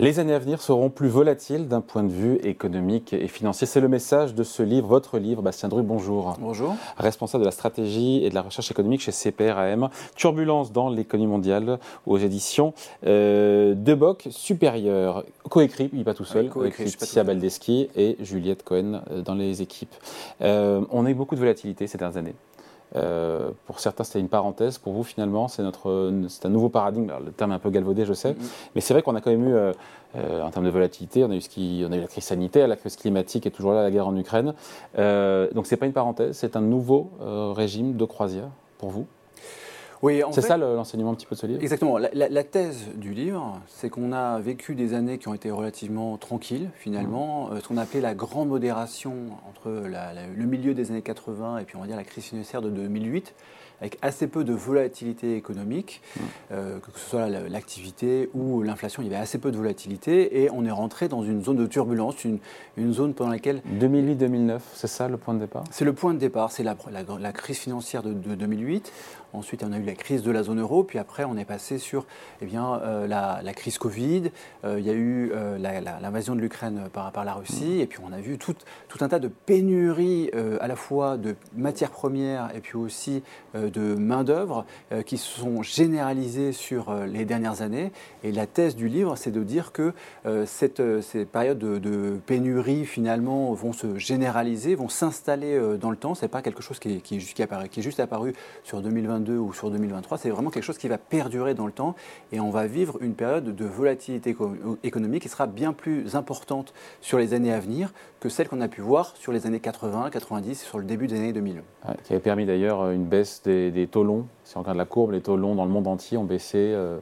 Les années à venir seront plus volatiles d'un point de vue économique et financier. C'est le message de ce livre, votre livre. Bastien Dru, bonjour. Bonjour. Responsable de la stratégie et de la recherche économique chez CPRAM. Turbulence dans l'économie mondiale aux éditions euh, de Boc Supérieur. Coécrit, il pas tout seul, oui, avec Tia Baldeschi et Juliette Cohen euh, dans les équipes. Euh, on a eu beaucoup de volatilité ces dernières années. Euh, pour certains, c'était une parenthèse. Pour vous, finalement, c'est notre, c'est un nouveau paradigme. le terme est un peu galvaudé, je sais, mm-hmm. mais c'est vrai qu'on a quand même eu, euh, euh, en termes de volatilité, on a eu ce qui, on a eu la crise sanitaire, la crise climatique et toujours là la guerre en Ukraine. donc c'est pas une parenthèse, c'est un nouveau régime de croisière pour vous? Oui, c'est ça l'enseignement un petit peu de ce livre Exactement. La, thèse du livre, c'est qu'on a vécu des années qui ont été relativement tranquilles, finalement. Mmh. Euh, ce qu'on appelait la grande modération entre le milieu des années 80 et puis on va dire la crise financière de 2008 avec assez peu de volatilité économique, mmh. euh, que ce soit l'activité ou l'inflation, il y avait assez peu de volatilité, et on est rentré dans une zone de turbulence, une, une zone pendant laquelle... 2008-2009, c'est ça le point de départ? C'est le point de départ, c'est la, la, crise financière de, 2008. Ensuite, on a eu la crise de la zone euro, puis après, on est passé sur eh bien, euh, la, la, crise Covid, euh, il y a eu l'invasion de l'Ukraine par, par, la Russie, mmh. et puis on a vu tout, tout un tas de pénuries à la fois de matières premières et puis aussi de main-d'œuvre euh, qui sont généralisées sur euh, les dernières années. Et la thèse du livre, c'est de dire que euh, cette, ces périodes de, pénurie, finalement, vont se généraliser, vont s'installer dans le temps. Ce n'est pas quelque chose qui est, qui, est, qui, est, juste apparu sur 2022 ou sur 2023. C'est vraiment quelque chose qui va perdurer dans le temps. Et on va vivre une période de volatilité économique qui sera bien plus importante sur les années à venir que celle qu'on a pu voir sur les années 80, 90 et sur le début des années 2000. qui avait permis d'ailleurs une baisse des, des, taux longs. Si on regarde la courbe, les taux longs dans le monde entier ont baissé. Euh,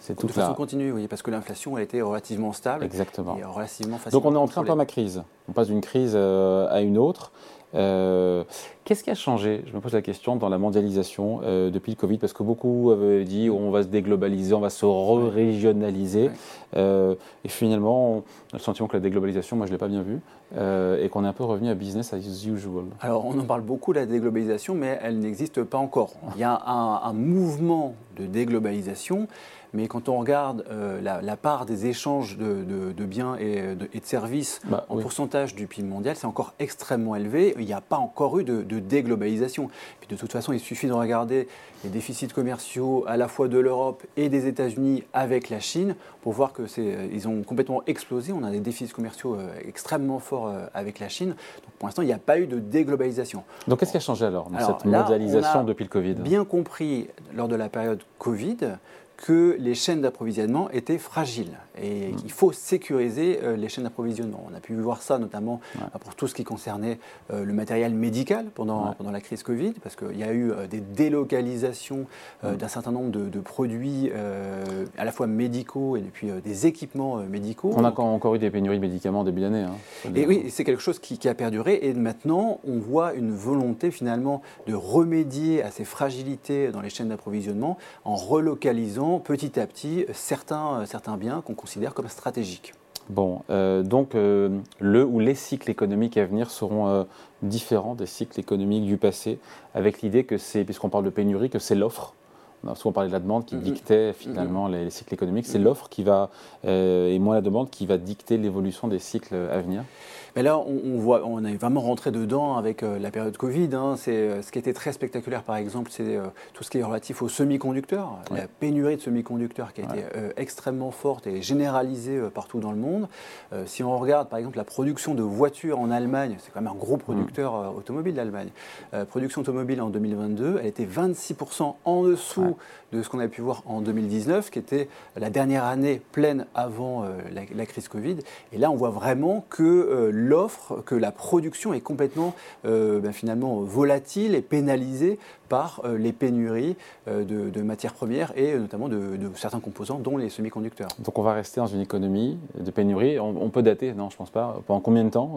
c'est tout de façon continue, oui, parce que l'inflation a été relativement stable. Exactement. Et relativement Donc on est en train de ma crise. On passe d'une crise euh, à une autre. Euh, qu'est-ce qui a changé? Je me pose la question dans la mondialisation euh, depuis le Covid, parce que beaucoup avaient dit on va se déglobaliser, on va se re-régionaliser. Euh, et finalement, on a le sentiment que la déglobalisation, moi je ne l'ai pas bien vu, et qu'on est un peu revenu à business as usual. Alors on en parle beaucoup de la déglobalisation, mais elle n'existe pas encore. Il y a un, un mouvement de déglobalisation mais quand on regarde euh, la, part des échanges de, biens et de, services bah, en pourcentage du PIB mondial, c'est encore extrêmement élevé. Il n'y a pas encore eu de, déglobalisation. Puis de toute façon, il suffit de regarder les déficits commerciaux à la fois de l'Europe et des États-Unis avec la Chine pour voir que c'est, euh, ils ont complètement explosé. On a des déficits commerciaux euh, extrêmement forts avec la Chine. Donc pour l'instant, il n'y a pas eu de déglobalisation. Donc qu'est-ce qui a changé alors dans cette mondialisation depuis le Covid? Bien compris lors de la période Covid que les chaînes d'approvisionnement étaient fragiles et qu'il faut sécuriser euh, les chaînes d'approvisionnement. On a pu voir ça notamment euh, pour tout ce qui concernait euh, le matériel médical pendant, pendant la crise Covid, parce qu'il y a eu des délocalisations d'un certain nombre de, produits à la fois médicaux et puis des équipements médicaux. On a encore eu des pénuries de médicaments en début d'année. Hein, et oui, c'est quelque chose qui, qui, a perduré et maintenant on voit une volonté finalement de remédier à ces fragilités dans les chaînes d'approvisionnement en relocalisant petit à petit certains, certains biens qu'on considère comme stratégiques. Bon, euh, donc euh, le ou les cycles économiques à venir seront euh, différents des cycles économiques du passé, avec l'idée que c'est, puisqu'on parle de pénurie, que c'est l'offre. On a souvent parlé de la demande qui mm-hmm. dictait finalement mm-hmm. les, cycles économiques. C'est l'offre qui va, et moins la demande, qui va dicter l'évolution des cycles à venir. Mais là, on, voit, on est vraiment rentré dedans avec euh, la période Covid. Hein. C'est, euh, ce qui était très spectaculaire, par exemple, c'est euh, tout ce qui est relatif aux semi-conducteurs. La pénurie de semi-conducteurs qui a été extrêmement forte et généralisée partout dans le monde. si on regarde, par exemple, la production de voitures en Allemagne, c'est quand même un gros producteur mm. automobile, l'Allemagne. production automobile en 2022, elle était 26% en dessous de ce qu'on a pu voir en 2019, qui était la dernière année pleine avant la, la, crise Covid. Et là, on voit vraiment que l'offre, que la production est complètement euh, ben, finalement volatile et pénalisée par euh, les pénuries euh, de, matières premières et notamment de, certains composants, dont les semi-conducteurs. Donc on va rester dans une économie de pénurie. On, peut dater, non, je pense pas. Pendant combien de temps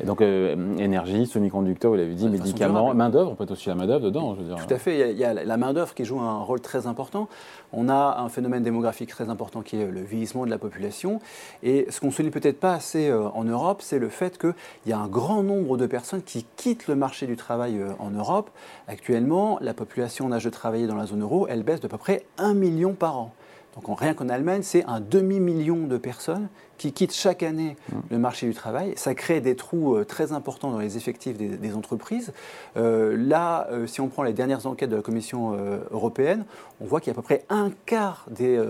et Donc énergie, semi-conducteurs, vous l'avez dit, médicaments, main d'œuvre. On peut être aussi la main d'œuvre dedans. Je veux dire. Tout à fait. Il y a, la main d'œuvre qui joue un rôle très important. On a un phénomène démographique très important qui est le vieillissement de la population. Et ce qu'on ne souligne peut-être pas assez en Europe, c'est le fait qu'il y a un grand nombre de personnes qui quittent le marché du travail euh, en Europe. Actuellement, la population en âge de travailler dans la zone euro, elle baisse d'à peu près 1 million par an. Donc rien qu'en Allemagne, c'est un demi-million de personnes qui quittent chaque année mmh. le marché du travail. Ça crée des trous euh, très importants dans les effectifs des, entreprises. Euh, là, euh, si on prend les dernières enquêtes de la Commission européenne, on voit qu'il y a à peu près un quart des,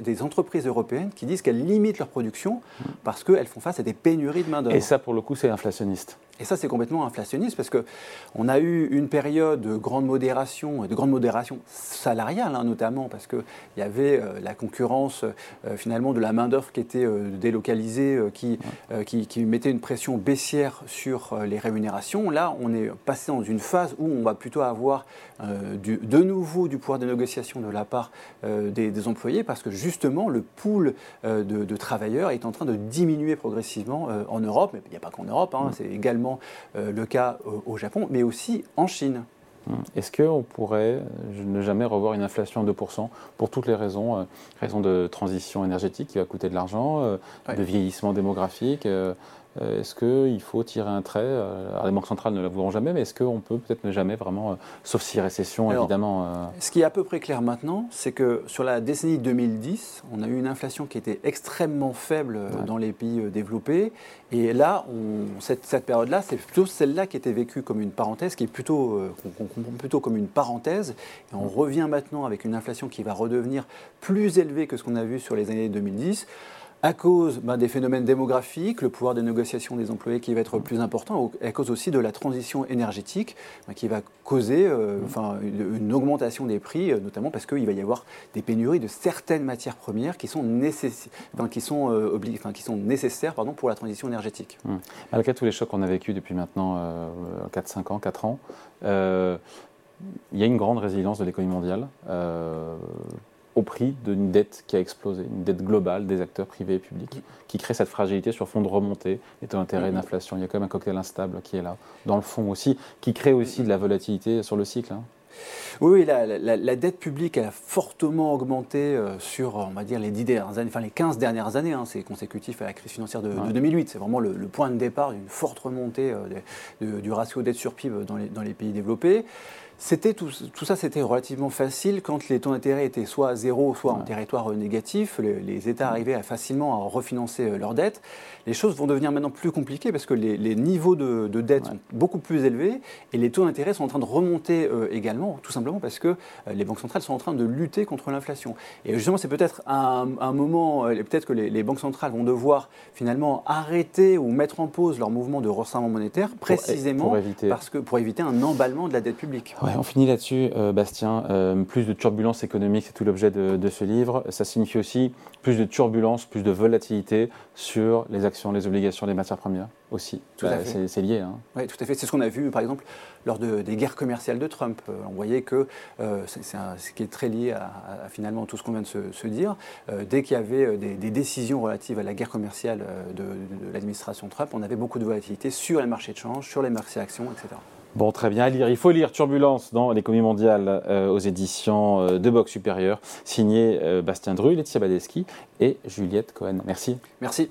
des entreprises européennes qui disent qu'elles limitent leur production mmh. parce qu'elles font face à des pénuries de main-d'œuvre. Et ça, pour le coup, c'est inflationniste. Et ça, c'est complètement inflationniste parce qu'on a eu une période de grande modération, de grande modération salariale hein, notamment, parce qu'il y avait la concurrence finalement de la main-d'œuvre qui était euh, qui, euh, qui, qui, mettait une pression baissière sur euh, les rémunérations. Là, on est passé dans une phase où on va plutôt avoir du, de nouveau du pouvoir de négociation de la part des, employés parce que justement le pool de, travailleurs est en train de diminuer progressivement en Europe, mais il n'y a pas qu'en Europe, hein, c'est également le cas au Japon, mais aussi en Chine. Est-ce qu'on pourrait ne jamais revoir une inflation à 2% pour toutes les raisons euh, Raison de transition énergétique qui va coûter de l'argent, euh, de vieillissement démographique euh, euh, est-ce qu'il faut tirer un trait euh, Alors, Les banques centrales ne l'avoueront jamais, mais est-ce qu'on peut peut-être ne jamais vraiment, euh, sauf si récession évidemment Ce qui est à peu près clair maintenant, c'est que sur la décennie 2010, on a eu une inflation qui était extrêmement faible dans les pays développés. Et là, on, cette, période-là, c'est plutôt celle-là qui était vécue comme une parenthèse, qui est plutôt, qu'on comprend plutôt comme une parenthèse. Et on revient maintenant avec une inflation qui va redevenir plus élevée que ce qu'on a vu sur les années 2010 à cause ben, des phénomènes démographiques, le pouvoir de négociation des employés qui va être plus important, à cause aussi de la transition énergétique ben, qui va causer euh, une, augmentation des prix, euh, notamment parce qu'il va y avoir des pénuries de certaines matières premières qui sont, qui sont, euh, qui sont nécessaires pour la transition énergétique. Hum. Malgré tous les chocs qu'on a vécu depuis maintenant 4-5 ans, 4 ans, il y a une grande résilience de l'économie mondiale au prix d'une dette qui a explosé, une dette globale des acteurs privés et publics, qui crée cette fragilité sur fond de remontée des taux d'intérêt et d'inflation. Il y a quand même un cocktail instable qui est là, dans le fond aussi, qui crée aussi de la volatilité sur le cycle. Hein. Oui, la, dette publique a fortement augmenté euh, sur, on va dire, les, 10 dernières années, enfin, les 15 dernières années. Hein. c'est consécutif à la crise financière de, 2008. C'est vraiment le, point de départ d'une forte remontée euh, du ratio dette sur PIB dans les, dans les pays développés. C'était tout, ça, c'était relativement facile quand les taux d'intérêt étaient soit à zéro, soit en territoire négatif. Les, États arrivaient à facilement à refinancer euh, leurs dettes. Les choses vont devenir maintenant plus compliquées parce que les, niveaux de, de dette sont beaucoup plus élevés et les taux d'intérêt sont en train de remonter euh, également, tout simplement parce que euh, les banques centrales sont en train de lutter contre l'inflation. Et justement, c'est peut-être un, moment, peut-être que les, banques centrales vont devoir finalement arrêter ou mettre en pause leur mouvement de resserrement monétaire, précisément parce que pour éviter un emballement de la dette publique on finit là-dessus, euh, Bastien. Euh, plus de turbulences économiques, c'est tout l'objet de, ce livre. Ça signifie aussi plus de turbulences, plus de volatilité sur les actions, les obligations des matières premières aussi. Tout bah, C'est lié. Hein. Oui, tout à fait. C'est ce qu'on a vu, par exemple, lors des guerres commerciales de Trump. Euh, on voyait que c'est ce qui est très lié à, finalement tout ce qu'on vient de se, dire. dès qu'il y avait des, décisions relatives à la guerre commerciale de, de l'administration Trump, on avait beaucoup de volatilité sur les marchés de change, sur les marchés actions, etc. Bon, très bien lire. Il faut lire Turbulence dans l'économie mondiale euh, aux éditions euh, de Box Supérieur, signé euh, Bastien Dru, Laetitia Badeski et Juliette Cohen. Merci. Merci.